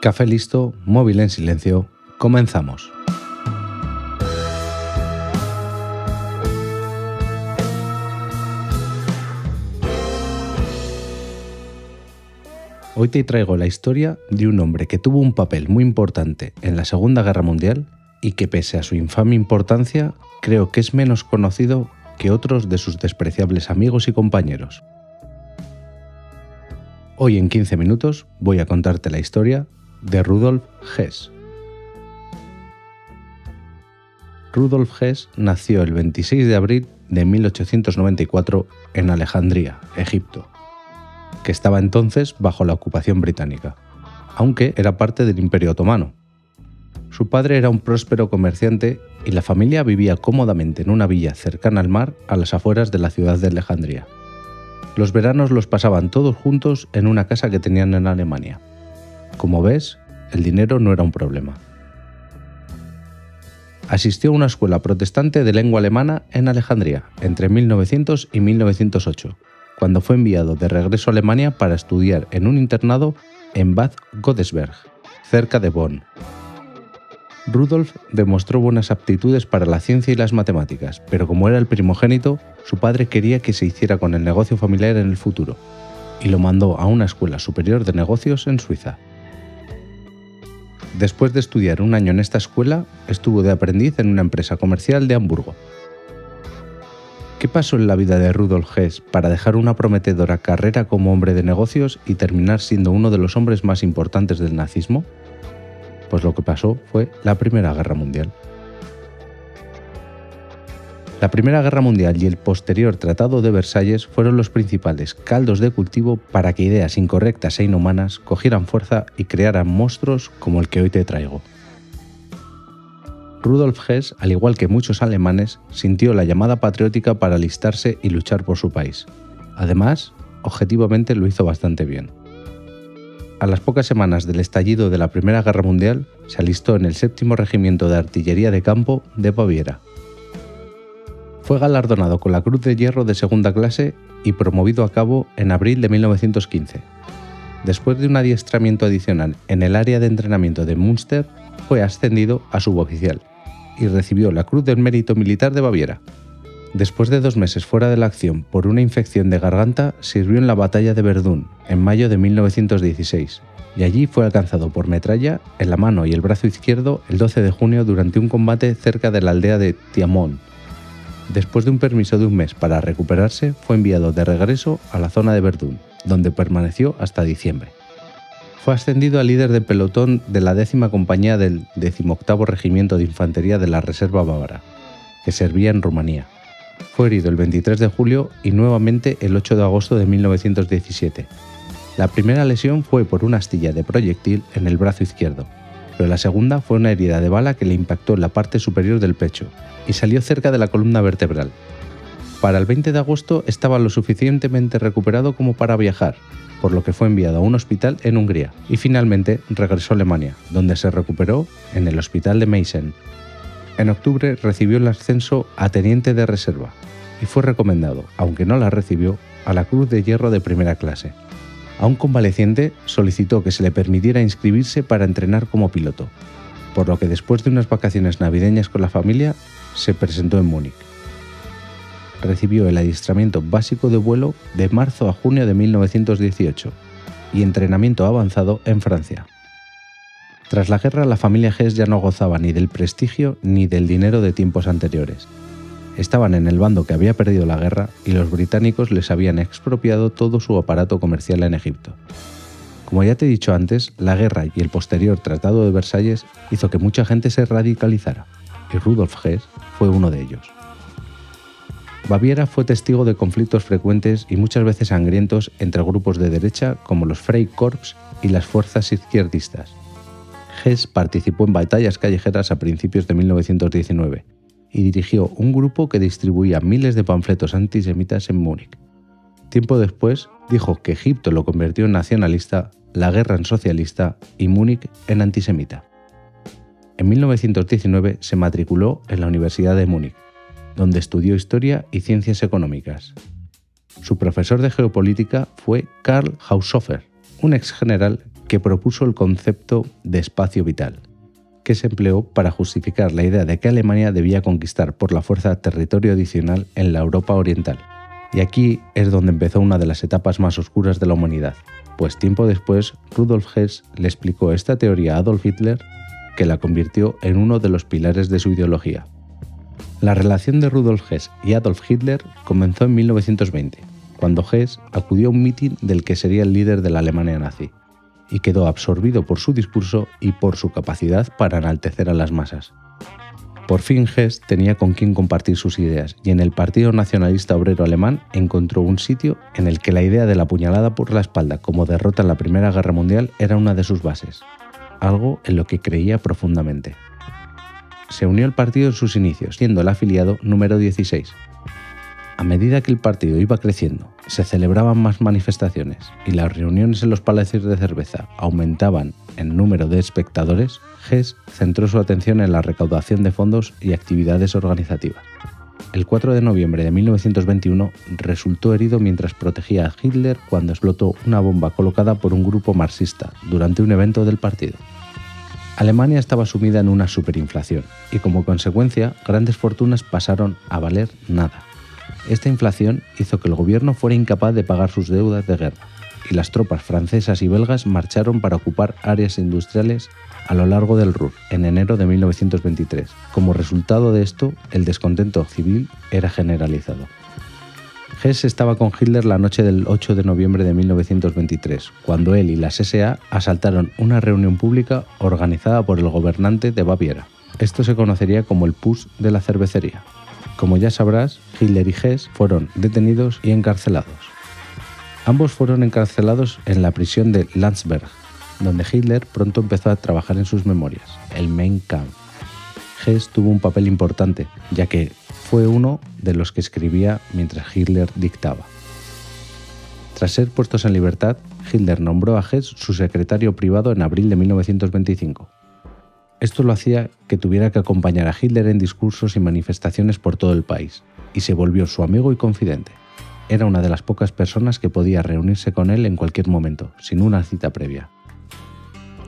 Café listo, móvil en silencio, comenzamos. Hoy te traigo la historia de un hombre que tuvo un papel muy importante en la Segunda Guerra Mundial y que pese a su infame importancia, creo que es menos conocido que otros de sus despreciables amigos y compañeros. Hoy en 15 minutos voy a contarte la historia de Rudolf Hess. Rudolf Hess nació el 26 de abril de 1894 en Alejandría, Egipto, que estaba entonces bajo la ocupación británica, aunque era parte del Imperio Otomano. Su padre era un próspero comerciante y la familia vivía cómodamente en una villa cercana al mar a las afueras de la ciudad de Alejandría. Los veranos los pasaban todos juntos en una casa que tenían en Alemania. Como ves, el dinero no era un problema. Asistió a una escuela protestante de lengua alemana en Alejandría entre 1900 y 1908, cuando fue enviado de regreso a Alemania para estudiar en un internado en Bad Godesberg, cerca de Bonn. Rudolf demostró buenas aptitudes para la ciencia y las matemáticas, pero como era el primogénito, su padre quería que se hiciera con el negocio familiar en el futuro, y lo mandó a una escuela superior de negocios en Suiza. Después de estudiar un año en esta escuela, estuvo de aprendiz en una empresa comercial de Hamburgo. ¿Qué pasó en la vida de Rudolf Hess para dejar una prometedora carrera como hombre de negocios y terminar siendo uno de los hombres más importantes del nazismo? Pues lo que pasó fue la Primera Guerra Mundial. La Primera Guerra Mundial y el posterior Tratado de Versalles fueron los principales caldos de cultivo para que ideas incorrectas e inhumanas cogieran fuerza y crearan monstruos como el que hoy te traigo. Rudolf Hess, al igual que muchos alemanes, sintió la llamada patriótica para alistarse y luchar por su país. Además, objetivamente lo hizo bastante bien a las pocas semanas del estallido de la Primera Guerra Mundial, se alistó en el séptimo Regimiento de Artillería de Campo de Baviera. Fue galardonado con la Cruz de Hierro de segunda clase y promovido a cabo en abril de 1915. Después de un adiestramiento adicional en el área de entrenamiento de Münster, fue ascendido a suboficial y recibió la Cruz del Mérito Militar de Baviera, Después de dos meses fuera de la acción por una infección de garganta, sirvió en la batalla de Verdún, en mayo de 1916, y allí fue alcanzado por metralla en la mano y el brazo izquierdo el 12 de junio durante un combate cerca de la aldea de Tiamont. Después de un permiso de un mes para recuperarse, fue enviado de regreso a la zona de Verdún, donde permaneció hasta diciembre. Fue ascendido a líder de pelotón de la décima compañía del 18 Regimiento de Infantería de la Reserva Bávara, que servía en Rumanía. Fue herido el 23 de julio y nuevamente el 8 de agosto de 1917. La primera lesión fue por una astilla de proyectil en el brazo izquierdo, pero la segunda fue una herida de bala que le impactó en la parte superior del pecho y salió cerca de la columna vertebral. Para el 20 de agosto estaba lo suficientemente recuperado como para viajar, por lo que fue enviado a un hospital en Hungría y finalmente regresó a Alemania, donde se recuperó en el hospital de Meissen. En octubre recibió el ascenso a teniente de reserva y fue recomendado, aunque no la recibió, a la Cruz de Hierro de primera clase. A un convaleciente solicitó que se le permitiera inscribirse para entrenar como piloto, por lo que después de unas vacaciones navideñas con la familia, se presentó en Múnich. Recibió el adiestramiento básico de vuelo de marzo a junio de 1918 y entrenamiento avanzado en Francia. Tras la guerra, la familia Hess ya no gozaba ni del prestigio ni del dinero de tiempos anteriores. Estaban en el bando que había perdido la guerra y los británicos les habían expropiado todo su aparato comercial en Egipto. Como ya te he dicho antes, la guerra y el posterior Tratado de Versalles hizo que mucha gente se radicalizara, y Rudolf Hess fue uno de ellos. Baviera fue testigo de conflictos frecuentes y muchas veces sangrientos entre grupos de derecha como los Freikorps y las fuerzas izquierdistas. Hess participó en batallas callejeras a principios de 1919 y dirigió un grupo que distribuía miles de panfletos antisemitas en Múnich. Tiempo después dijo que Egipto lo convirtió en nacionalista, la guerra en socialista y Múnich en antisemita. En 1919 se matriculó en la Universidad de Múnich, donde estudió historia y ciencias económicas. Su profesor de geopolítica fue Karl Haushofer, un ex general que propuso el concepto de espacio vital, que se empleó para justificar la idea de que Alemania debía conquistar por la fuerza territorio adicional en la Europa oriental. Y aquí es donde empezó una de las etapas más oscuras de la humanidad, pues tiempo después Rudolf Hess le explicó esta teoría a Adolf Hitler que la convirtió en uno de los pilares de su ideología. La relación de Rudolf Hess y Adolf Hitler comenzó en 1920, cuando Hess acudió a un mitin del que sería el líder de la Alemania nazi, y quedó absorbido por su discurso y por su capacidad para enaltecer a las masas. Por fin Hess tenía con quien compartir sus ideas y en el Partido Nacionalista Obrero Alemán encontró un sitio en el que la idea de la puñalada por la espalda como derrota en la Primera Guerra Mundial era una de sus bases, algo en lo que creía profundamente. Se unió al partido en sus inicios, siendo el afiliado número 16, a medida que el partido iba creciendo, se celebraban más manifestaciones y las reuniones en los palacios de cerveza aumentaban en número de espectadores, Hess centró su atención en la recaudación de fondos y actividades organizativas. El 4 de noviembre de 1921 resultó herido mientras protegía a Hitler cuando explotó una bomba colocada por un grupo marxista durante un evento del partido. Alemania estaba sumida en una superinflación y como consecuencia grandes fortunas pasaron a valer nada. Esta inflación hizo que el gobierno fuera incapaz de pagar sus deudas de guerra, y las tropas francesas y belgas marcharon para ocupar áreas industriales a lo largo del Ruhr en enero de 1923. Como resultado de esto, el descontento civil era generalizado. Hess estaba con Hitler la noche del 8 de noviembre de 1923, cuando él y las SA asaltaron una reunión pública organizada por el gobernante de Baviera. Esto se conocería como el Pus de la cervecería. Como ya sabrás, Hitler y Hess fueron detenidos y encarcelados. Ambos fueron encarcelados en la prisión de Landsberg, donde Hitler pronto empezó a trabajar en sus memorias, el Mein Kampf. Hess tuvo un papel importante, ya que fue uno de los que escribía mientras Hitler dictaba. Tras ser puestos en libertad, Hitler nombró a Hess su secretario privado en abril de 1925. Esto lo hacía que tuviera que acompañar a Hitler en discursos y manifestaciones por todo el país, y se volvió su amigo y confidente. Era una de las pocas personas que podía reunirse con él en cualquier momento, sin una cita previa.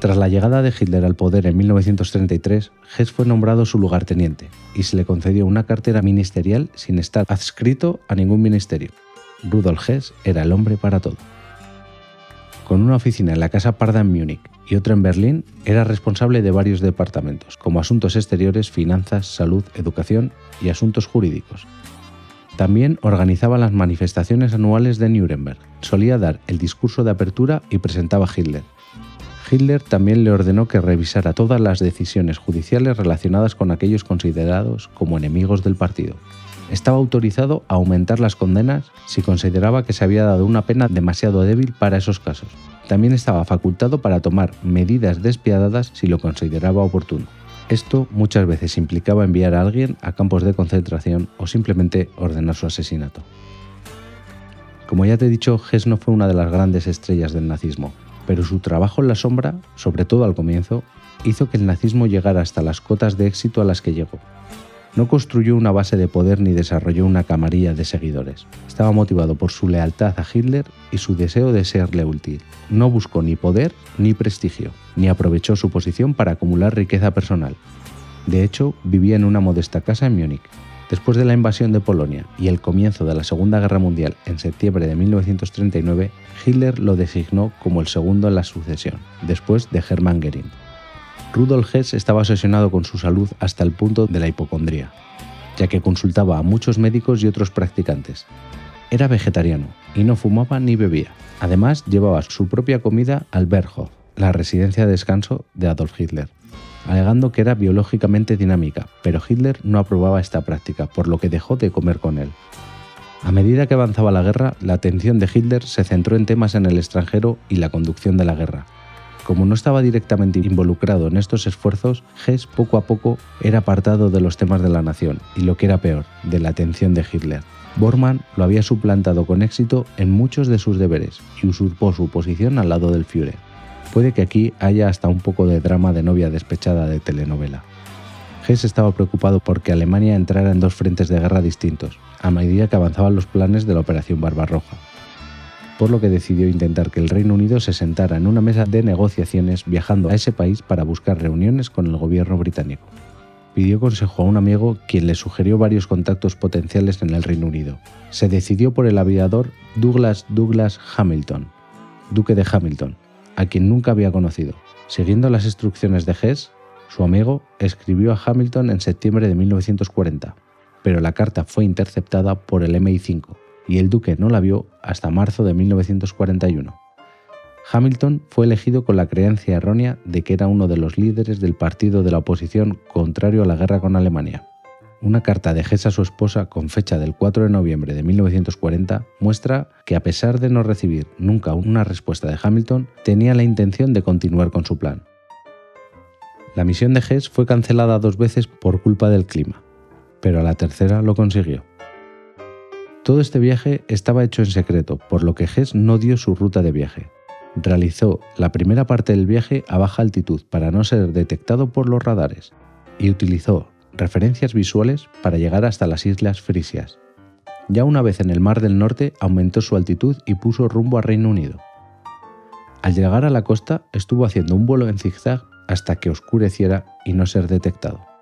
Tras la llegada de Hitler al poder en 1933, Hess fue nombrado su lugarteniente y se le concedió una cartera ministerial sin estar adscrito a ningún ministerio. Rudolf Hess era el hombre para todo. Con una oficina en la Casa Parda en Múnich y otra en Berlín, era responsable de varios departamentos, como asuntos exteriores, finanzas, salud, educación y asuntos jurídicos. También organizaba las manifestaciones anuales de Nuremberg, solía dar el discurso de apertura y presentaba a Hitler. Hitler también le ordenó que revisara todas las decisiones judiciales relacionadas con aquellos considerados como enemigos del partido. Estaba autorizado a aumentar las condenas si consideraba que se había dado una pena demasiado débil para esos casos también estaba facultado para tomar medidas despiadadas si lo consideraba oportuno. Esto muchas veces implicaba enviar a alguien a campos de concentración o simplemente ordenar su asesinato. Como ya te he dicho, Hess no fue una de las grandes estrellas del nazismo, pero su trabajo en la sombra, sobre todo al comienzo, hizo que el nazismo llegara hasta las cotas de éxito a las que llegó, no construyó una base de poder ni desarrolló una camarilla de seguidores. Estaba motivado por su lealtad a Hitler y su deseo de serle útil. No buscó ni poder ni prestigio, ni aprovechó su posición para acumular riqueza personal. De hecho, vivía en una modesta casa en Múnich. Después de la invasión de Polonia y el comienzo de la Segunda Guerra Mundial en septiembre de 1939, Hitler lo designó como el segundo en la sucesión, después de Hermann Göring. Rudolf Hess estaba obsesionado con su salud hasta el punto de la hipocondría, ya que consultaba a muchos médicos y otros practicantes. Era vegetariano y no fumaba ni bebía. Además, llevaba su propia comida al Berghof, la residencia de descanso de Adolf Hitler, alegando que era biológicamente dinámica, pero Hitler no aprobaba esta práctica, por lo que dejó de comer con él. A medida que avanzaba la guerra, la atención de Hitler se centró en temas en el extranjero y la conducción de la guerra, como no estaba directamente involucrado en estos esfuerzos, Hess poco a poco era apartado de los temas de la nación y lo que era peor, de la atención de Hitler. Bormann lo había suplantado con éxito en muchos de sus deberes y usurpó su posición al lado del Führer. Puede que aquí haya hasta un poco de drama de novia despechada de telenovela. Hess estaba preocupado porque Alemania entrara en dos frentes de guerra distintos, a medida que avanzaban los planes de la Operación Barbarroja. Por lo que decidió intentar que el Reino Unido se sentara en una mesa de negociaciones viajando a ese país para buscar reuniones con el gobierno británico. Pidió consejo a un amigo quien le sugirió varios contactos potenciales en el Reino Unido. Se decidió por el aviador Douglas Douglas Hamilton, duque de Hamilton, a quien nunca había conocido. Siguiendo las instrucciones de Hess, su amigo escribió a Hamilton en septiembre de 1940, pero la carta fue interceptada por el MI5 y el duque no la vio hasta marzo de 1941. Hamilton fue elegido con la creencia errónea de que era uno de los líderes del partido de la oposición contrario a la guerra con Alemania. Una carta de Hess a su esposa con fecha del 4 de noviembre de 1940 muestra que a pesar de no recibir nunca una respuesta de Hamilton, tenía la intención de continuar con su plan. La misión de Hess fue cancelada dos veces por culpa del clima, pero a la tercera lo consiguió. Todo este viaje estaba hecho en secreto, por lo que Hess no dio su ruta de viaje. Realizó la primera parte del viaje a baja altitud para no ser detectado por los radares y utilizó referencias visuales para llegar hasta las Islas Frisias. Ya una vez en el Mar del Norte aumentó su altitud y puso rumbo a Reino Unido. Al llegar a la costa estuvo haciendo un vuelo en zigzag hasta que oscureciera y no ser detectado.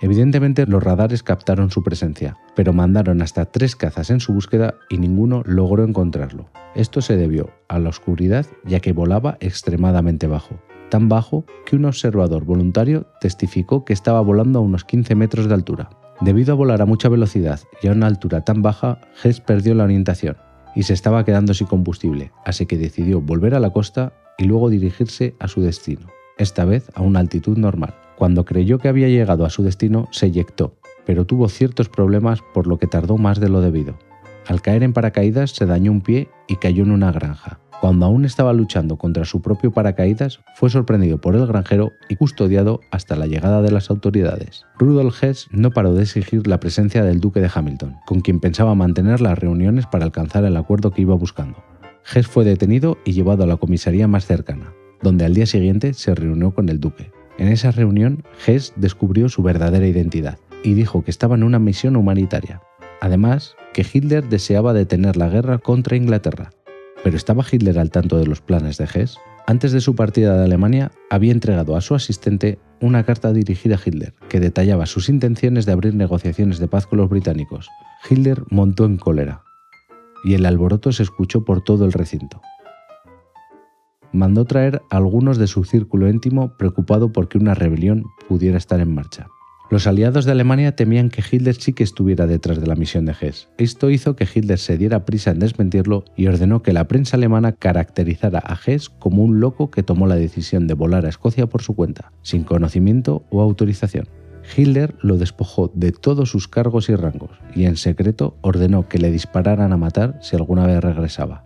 Evidentemente los radares captaron su presencia, pero mandaron hasta tres cazas en su búsqueda y ninguno logró encontrarlo. Esto se debió a la oscuridad ya que volaba extremadamente bajo, tan bajo que un observador voluntario testificó que estaba volando a unos 15 metros de altura. Debido a volar a mucha velocidad y a una altura tan baja, Hess perdió la orientación y se estaba quedando sin combustible, así que decidió volver a la costa y luego dirigirse a su destino, esta vez a una altitud normal. Cuando creyó que había llegado a su destino, se eyectó, pero tuvo ciertos problemas por lo que tardó más de lo debido. Al caer en paracaídas se dañó un pie y cayó en una granja. Cuando aún estaba luchando contra su propio paracaídas, fue sorprendido por el granjero y custodiado hasta la llegada de las autoridades. Rudolf Hess no paró de exigir la presencia del duque de Hamilton, con quien pensaba mantener las reuniones para alcanzar el acuerdo que iba buscando. Hess fue detenido y llevado a la comisaría más cercana, donde al día siguiente se reunió con el duque. En esa reunión, Hess descubrió su verdadera identidad y dijo que estaba en una misión humanitaria. Además, que Hitler deseaba detener la guerra contra Inglaterra pero ¿estaba Hitler al tanto de los planes de Hess? Antes de su partida de Alemania, había entregado a su asistente una carta dirigida a Hitler que detallaba sus intenciones de abrir negociaciones de paz con los británicos. Hitler montó en cólera y el alboroto se escuchó por todo el recinto. Mandó traer a algunos de su círculo íntimo preocupado porque una rebelión pudiera estar en marcha. Los aliados de Alemania temían que Hitler sí que estuviera detrás de la misión de Hess. Esto hizo que Hitler se diera prisa en desmentirlo y ordenó que la prensa alemana caracterizara a Hess como un loco que tomó la decisión de volar a Escocia por su cuenta, sin conocimiento o autorización. Hitler lo despojó de todos sus cargos y rangos y en secreto ordenó que le dispararan a matar si alguna vez regresaba.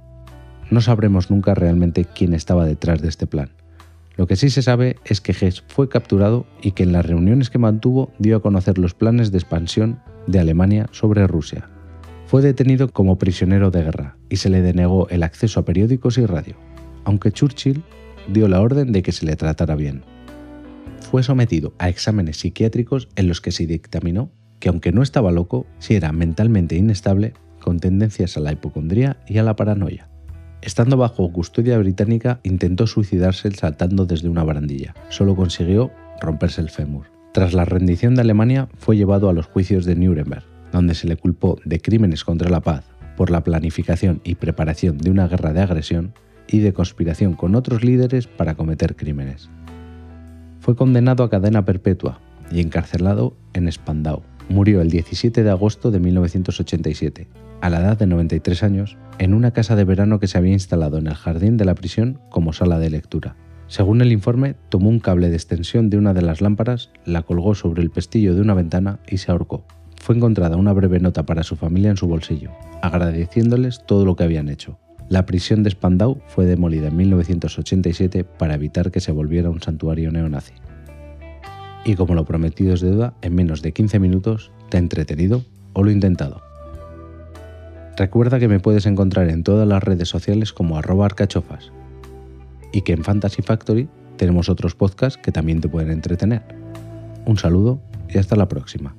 No sabremos nunca realmente quién estaba detrás de este plan. Lo que sí se sabe es que Hess fue capturado y que en las reuniones que mantuvo dio a conocer los planes de expansión de Alemania sobre Rusia. Fue detenido como prisionero de guerra y se le denegó el acceso a periódicos y radio, aunque Churchill dio la orden de que se le tratara bien. Fue sometido a exámenes psiquiátricos en los que se dictaminó que aunque no estaba loco, sí era mentalmente inestable con tendencias a la hipocondría y a la paranoia. Estando bajo custodia británica, intentó suicidarse saltando desde una barandilla. Solo consiguió romperse el fémur. Tras la rendición de Alemania, fue llevado a los juicios de Nuremberg, donde se le culpó de crímenes contra la paz por la planificación y preparación de una guerra de agresión y de conspiración con otros líderes para cometer crímenes. Fue condenado a cadena perpetua y encarcelado en Spandau. Murió el 17 de agosto de 1987, a la edad de 93 años, en una casa de verano que se había instalado en el jardín de la prisión como sala de lectura. Según el informe, tomó un cable de extensión de una de las lámparas, la colgó sobre el pestillo de una ventana y se ahorcó. Fue encontrada una breve nota para su familia en su bolsillo, agradeciéndoles todo lo que habían hecho. La prisión de Spandau fue demolida en 1987 para evitar que se volviera un santuario neonazi. Y como lo prometido es deuda, en menos de 15 minutos te ha entretenido o lo intentado. Recuerda que me puedes encontrar en todas las redes sociales como arroba arcachofas y que en Fantasy Factory tenemos otros podcasts que también te pueden entretener. Un saludo y hasta la próxima.